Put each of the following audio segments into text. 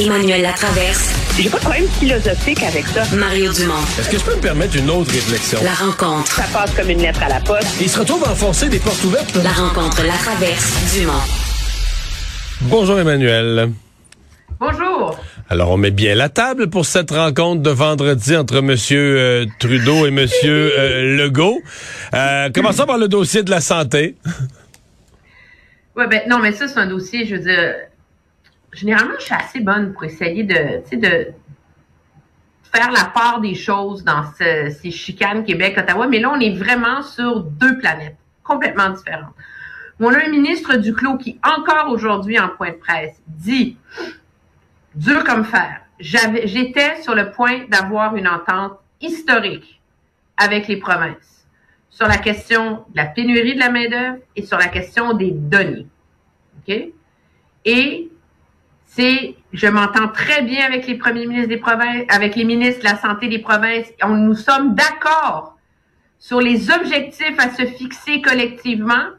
Emmanuel Latraverse. J'ai pas de problème philosophique avec ça. Mario Dumont. Est-ce que je peux me permettre une autre réflexion? La rencontre. Ça passe comme une lettre à la poste. Il se retrouve à enfoncer des portes ouvertes. La rencontre, la traverse, Dumont. Bonjour Emmanuel. Bonjour. Alors, on met bien la table pour cette rencontre de vendredi entre M. Euh, Trudeau et M. Euh, Legault. Euh, commençons par le dossier de la santé. Ouais, ben non, mais ça, c'est un dossier, je veux dire, généralement, je suis assez bonne pour essayer de, de faire la part des choses dans ce- ces chicanes Québec-Ottawa, mais là, on est vraiment sur deux planètes complètement différentes. On a un ministre du Clos qui, encore aujourd'hui, en point de presse, dit, dur comme fer, j'étais sur le point d'avoir une entente historique avec les provinces sur la question de la pénurie de la main-d'œuvre et sur la question des données. OK? Et c'est, je m'entends très bien avec les premiers ministres des provinces, avec les ministres de la santé des provinces. On, nous sommes d'accord sur les objectifs à se fixer collectivement,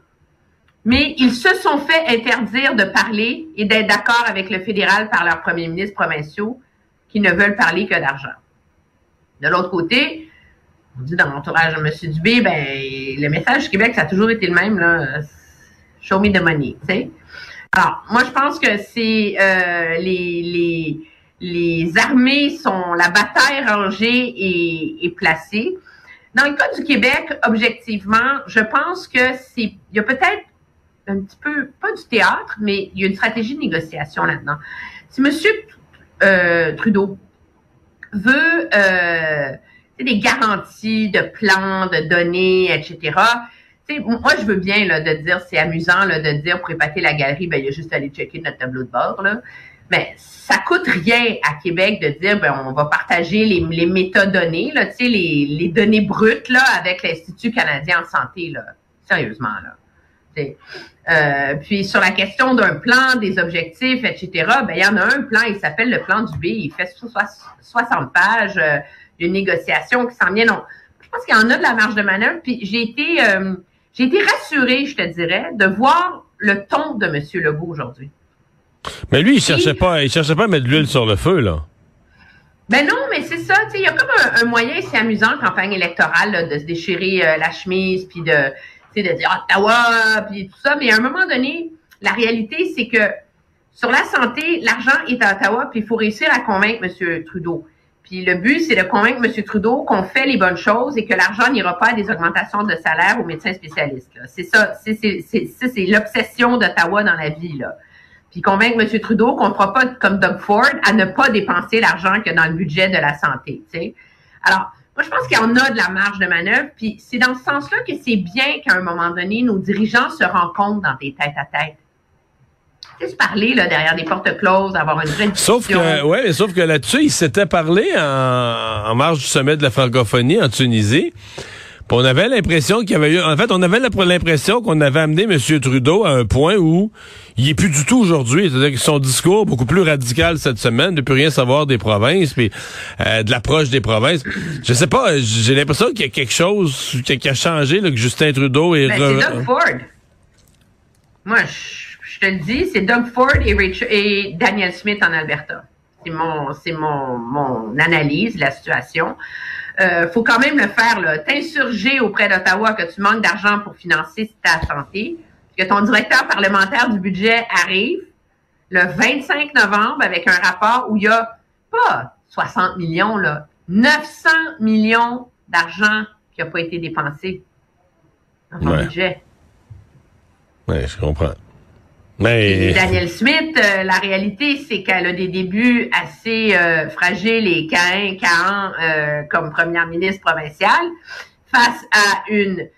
mais ils se sont fait interdire de parler et d'être d'accord avec le fédéral par leurs premiers ministres provinciaux qui ne veulent parler que d'argent. De l'autre côté, on dit dans l'entourage de M. Dubé, ben, le message du Québec, ça a toujours été le même, là. Show me the money, tu sais. Alors, moi, je pense que c'est euh, les, les, les armées sont, la bataille rangée et, placée. Dans le cas du Québec, objectivement, je pense que c'est, il y a peut-être un petit peu, pas du théâtre, mais il y a une stratégie de négociation là-dedans. Si M. Euh, Trudeau veut euh, des garanties de plans, de données, etc., moi, je veux bien de dire, c'est amusant de dire pour épater la galerie, ben, il y a juste à aller checker notre tableau de bord. Là. Mais ça coûte rien à Québec de dire, ben, on va partager les, les métadonnées, là, les, les données brutes là, avec l'Institut canadien en santé. Là. Sérieusement, là. Euh, puis sur la question d'un plan, des objectifs, etc., ben, il y en a un plan, il s'appelle le plan du B, il fait so- so- 60 pages euh, d'une négociation qui s'en vient. Non, je pense qu'il y en a de la marge de manœuvre. Puis j'ai été, euh, j'ai été rassurée, je te dirais, de voir le ton de M. Legault aujourd'hui. Mais lui, il cherchait pas, il cherchait pas à mettre de l'huile sur le feu, là. Ben non, mais c'est ça, tu sais, il y a comme un, un moyen, c'est amusant, en campagne électorale, là, de se déchirer euh, la chemise, puis de, tu sais, de dire Ottawa, puis tout ça, mais à un moment donné, la réalité, c'est que sur la santé, l'argent est à Ottawa, puis il faut réussir à convaincre M. Trudeau. Puis le but, c'est de convaincre M. Trudeau qu'on fait les bonnes choses et que l'argent n'ira pas à des augmentations de salaire aux médecins spécialistes. C'est ça, c'est l'obsession d'Ottawa dans la vie. Là. Puis convaincre M. Trudeau qu'on ne fera pas comme Doug Ford à ne pas dépenser l'argent que dans le budget de la santé. tu sais. Alors, moi, je pense qu'il y en a de la marge de manœuvre. Puis c'est dans ce sens-là que c'est bien qu'à un moment donné, nos dirigeants se rencontrent dans des têtes à tête. Se parler là, derrière des portes closes, avoir une vraie Sauf que, ouais, mais sauf que là-dessus, il s'était parlé en, en marge du sommet de la francophonie en Tunisie. Puis on avait l'impression qu'il y avait eu, en fait, on avait l'impression qu'on avait amené M. Trudeau à un point où il est plus du tout aujourd'hui. C'est-à-dire que son discours beaucoup plus radical cette semaine, de plus rien savoir des provinces, puis euh, de l'approche des provinces. Je sais pas, j'ai l'impression qu'il y a quelque chose qui a, changé, là, que Justin Trudeau est... Ben, re- c'est Doug Ford. Moi, je te le dis, c'est Doug Ford et, Daniel Smith en Alberta. C'est mon, c'est mon, mon analyse de la situation. Euh, faut quand même le faire, là. T'insurger auprès d'Ottawa que tu manques d'argent pour financer ta santé. que ton directeur parlementaire du budget arrive le 25 novembre avec un rapport où il y a pas 60 millions, là, 900 millions d'argent qui n'a pas été dépensé dans Ouais. budget. Oui, je comprends. Daniel Smith, euh, la réalité, c'est qu'elle a des débuts assez euh, fragiles et caïns, euh, comme première ministre provinciale face à une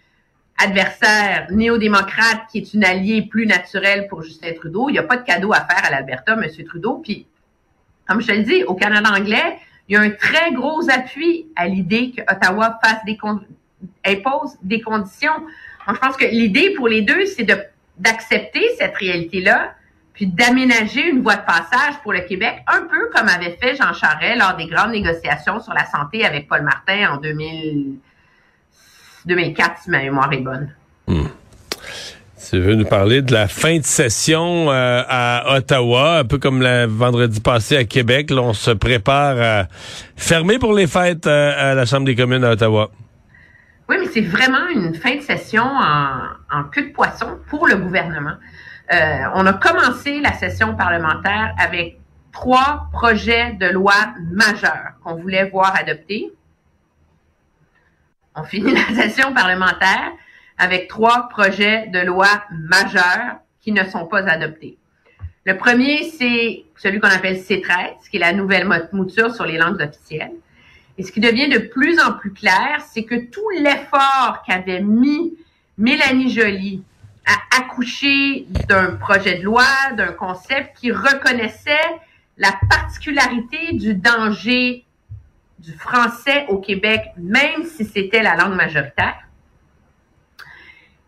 adversaire néo-démocrate qui est une alliée plus naturelle pour Justin Trudeau. Il n'y a pas de cadeau à faire à l'Alberta, M. Trudeau. Puis, comme je te le dis, au Canada anglais, il y a un très gros appui à l'idée que Ottawa fasse des impose des conditions. Donc, je pense que l'idée pour les deux, c'est de d'accepter cette réalité-là, puis d'aménager une voie de passage pour le Québec, un peu comme avait fait Jean Charest lors des grandes négociations sur la santé avec Paul Martin en 2000, 2004, si ma mémoire est bonne. tu veux nous parler de la fin de session euh, à Ottawa, un peu comme le vendredi passé à Québec. Là, on se prépare à fermer pour les fêtes euh, à la Chambre des communes à Ottawa. Oui, mais c'est vraiment une fin de session en, en queue de poisson pour le gouvernement. Euh, on a commencé la session parlementaire avec trois projets de loi majeurs qu'on voulait voir adoptés. On finit la session parlementaire avec trois projets de loi majeurs qui ne sont pas adoptés. Le premier, c'est celui qu'on appelle C13, qui est la nouvelle mo- mouture sur les langues officielles. Et ce qui devient de plus en plus clair, c'est que tout l'effort qu'avait mis Mélanie Joly à accoucher d'un projet de loi, d'un concept qui reconnaissait la particularité du danger du français au Québec, même si c'était la langue majoritaire,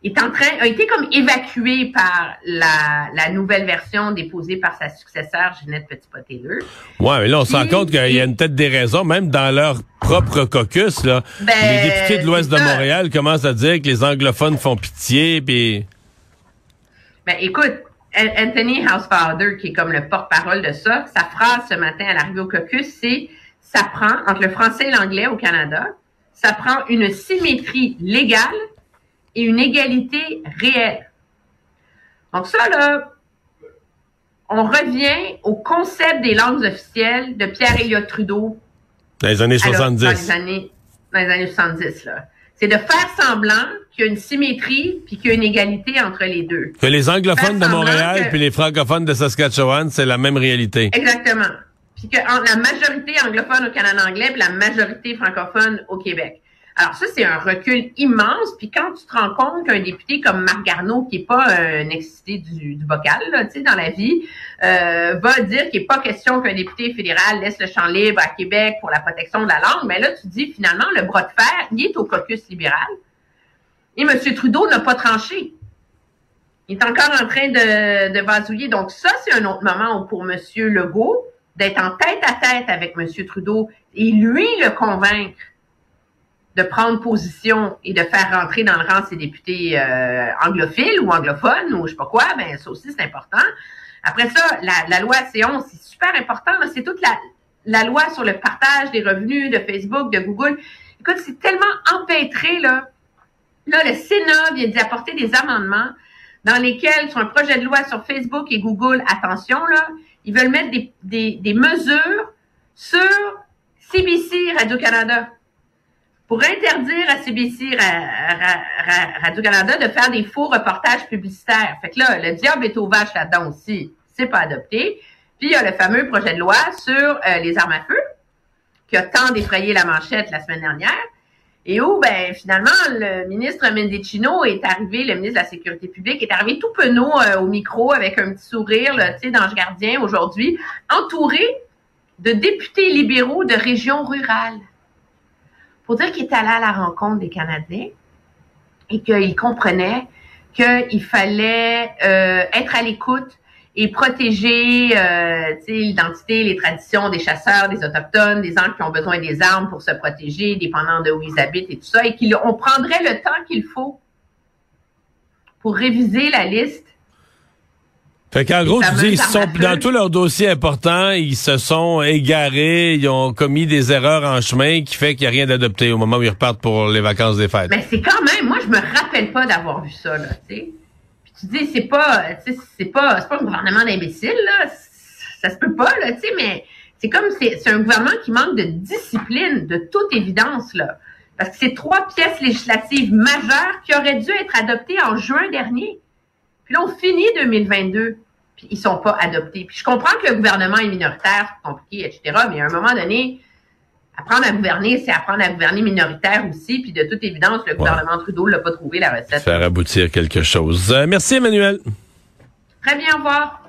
est en train, a été comme évacué par la, la nouvelle version déposée par sa successeur, Ginette Petit-Poté-Leux. Ouais, mais là, on se rend compte qu'il y a une tête des raisons, même dans leur propre caucus. Là, Ben, les députés de l'Ouest de. Montréal commencent à dire que les anglophones font pitié, puis... Ben, écoute, An- Anthony Housefather, qui est comme le porte-parole de ça, sa phrase ce matin à l'arrivée au caucus, c'est ça prend, entre le français et l'anglais au Canada, ça prend une symétrie légale et une égalité réelle. Donc ça, là, on revient au concept des langues officielles de Pierre Elliott Trudeau Dans les années alors, 70. dans les années, dans les années 70, là. C'est de faire semblant qu'il y a une symétrie puis qu'il y a une égalité entre les deux. Que les anglophones de Montréal que- puis les francophones de Saskatchewan, c'est la même réalité. Exactement. Puis que en- la majorité anglophone au Canada anglais puis la majorité francophone au Québec. Alors ça, c'est un recul immense. Puis quand tu te rends compte qu'un député comme Marc Garneau, qui est pas un excité du, du bocal, là, tu sais, dans la vie, euh, va dire qu'il n'est pas question qu'un député fédéral laisse le champ libre à Québec pour la protection de la langue, mais là, tu dis finalement, le bras de fer, il est au caucus libéral. Et M. Trudeau n'a pas tranché. Il est encore en train de, de vasouiller. Donc ça, c'est un autre moment pour M. Legault, d'être en tête à tête avec M. Trudeau et lui le convaincre de prendre position et de faire rentrer dans le rang ses députés euh, anglophiles ou anglophones ou je sais pas quoi, ben ça aussi c'est important. Après ça, la, la loi C11, c'est super important. C'est toute la, la loi sur le partage des revenus de Facebook, de Google. Écoute, c'est tellement empêtré, là. Là, le Sénat vient d'y apporter des amendements dans lesquels, sur un projet de loi sur Facebook et Google, attention, là, ils veulent mettre des, des, des mesures sur CBC Radio-Canada pour interdire à CBC Ra- Ra- Ra- Radio-Canada de faire des faux reportages publicitaires. Fait que là, le diable est aux vaches là-dedans aussi. C'est pas adopté. Puis il y a le fameux projet de loi sur euh, les armes à feu, qui a tant défrayé la manchette la semaine dernière. Et où, ben, finalement, le ministre Mendicino est arrivé, le ministre de la Sécurité publique, est arrivé tout penaud euh, au micro avec un petit sourire, tu sais, d'ange gardien aujourd'hui, entouré de députés libéraux de régions rurales. Pour dire qu'il est allé à la rencontre des Canadiens et qu'il comprenait qu'il fallait euh, être à l'écoute et protéger euh, l'identité, les traditions des chasseurs, des autochtones, des gens qui ont besoin des armes pour se protéger, dépendant de où ils habitent et tout ça, et qu'on prendrait le temps qu'il faut pour réviser la liste. Fait qu'en gros, tu dis, ils sont, dans tous leurs dossiers importants, ils se sont égarés, ils ont commis des erreurs en chemin qui fait qu'il n'y a rien d'adopté au moment où ils repartent pour les vacances des fêtes. Mais c'est quand même, moi, je me rappelle pas d'avoir vu ça, là, tu sais. Puis tu dis, c'est pas, c'est pas, c'est pas un gouvernement d'imbéciles, là. Ça se peut pas, là, tu sais, mais c'est comme, c'est un gouvernement qui manque de discipline, de toute évidence, là. Parce que c'est trois pièces législatives majeures qui auraient dû être adoptées en juin dernier. Puis là, on finit 2022, puis ils sont pas adoptés. Puis je comprends que le gouvernement est minoritaire, c'est compliqué, etc., mais à un moment donné, apprendre à gouverner, c'est apprendre à gouverner minoritaire aussi. Puis de toute évidence, le gouvernement Trudeau l'a pas trouvé la recette. Faire aboutir quelque chose. Euh, merci, Emmanuel. Très bien, au revoir.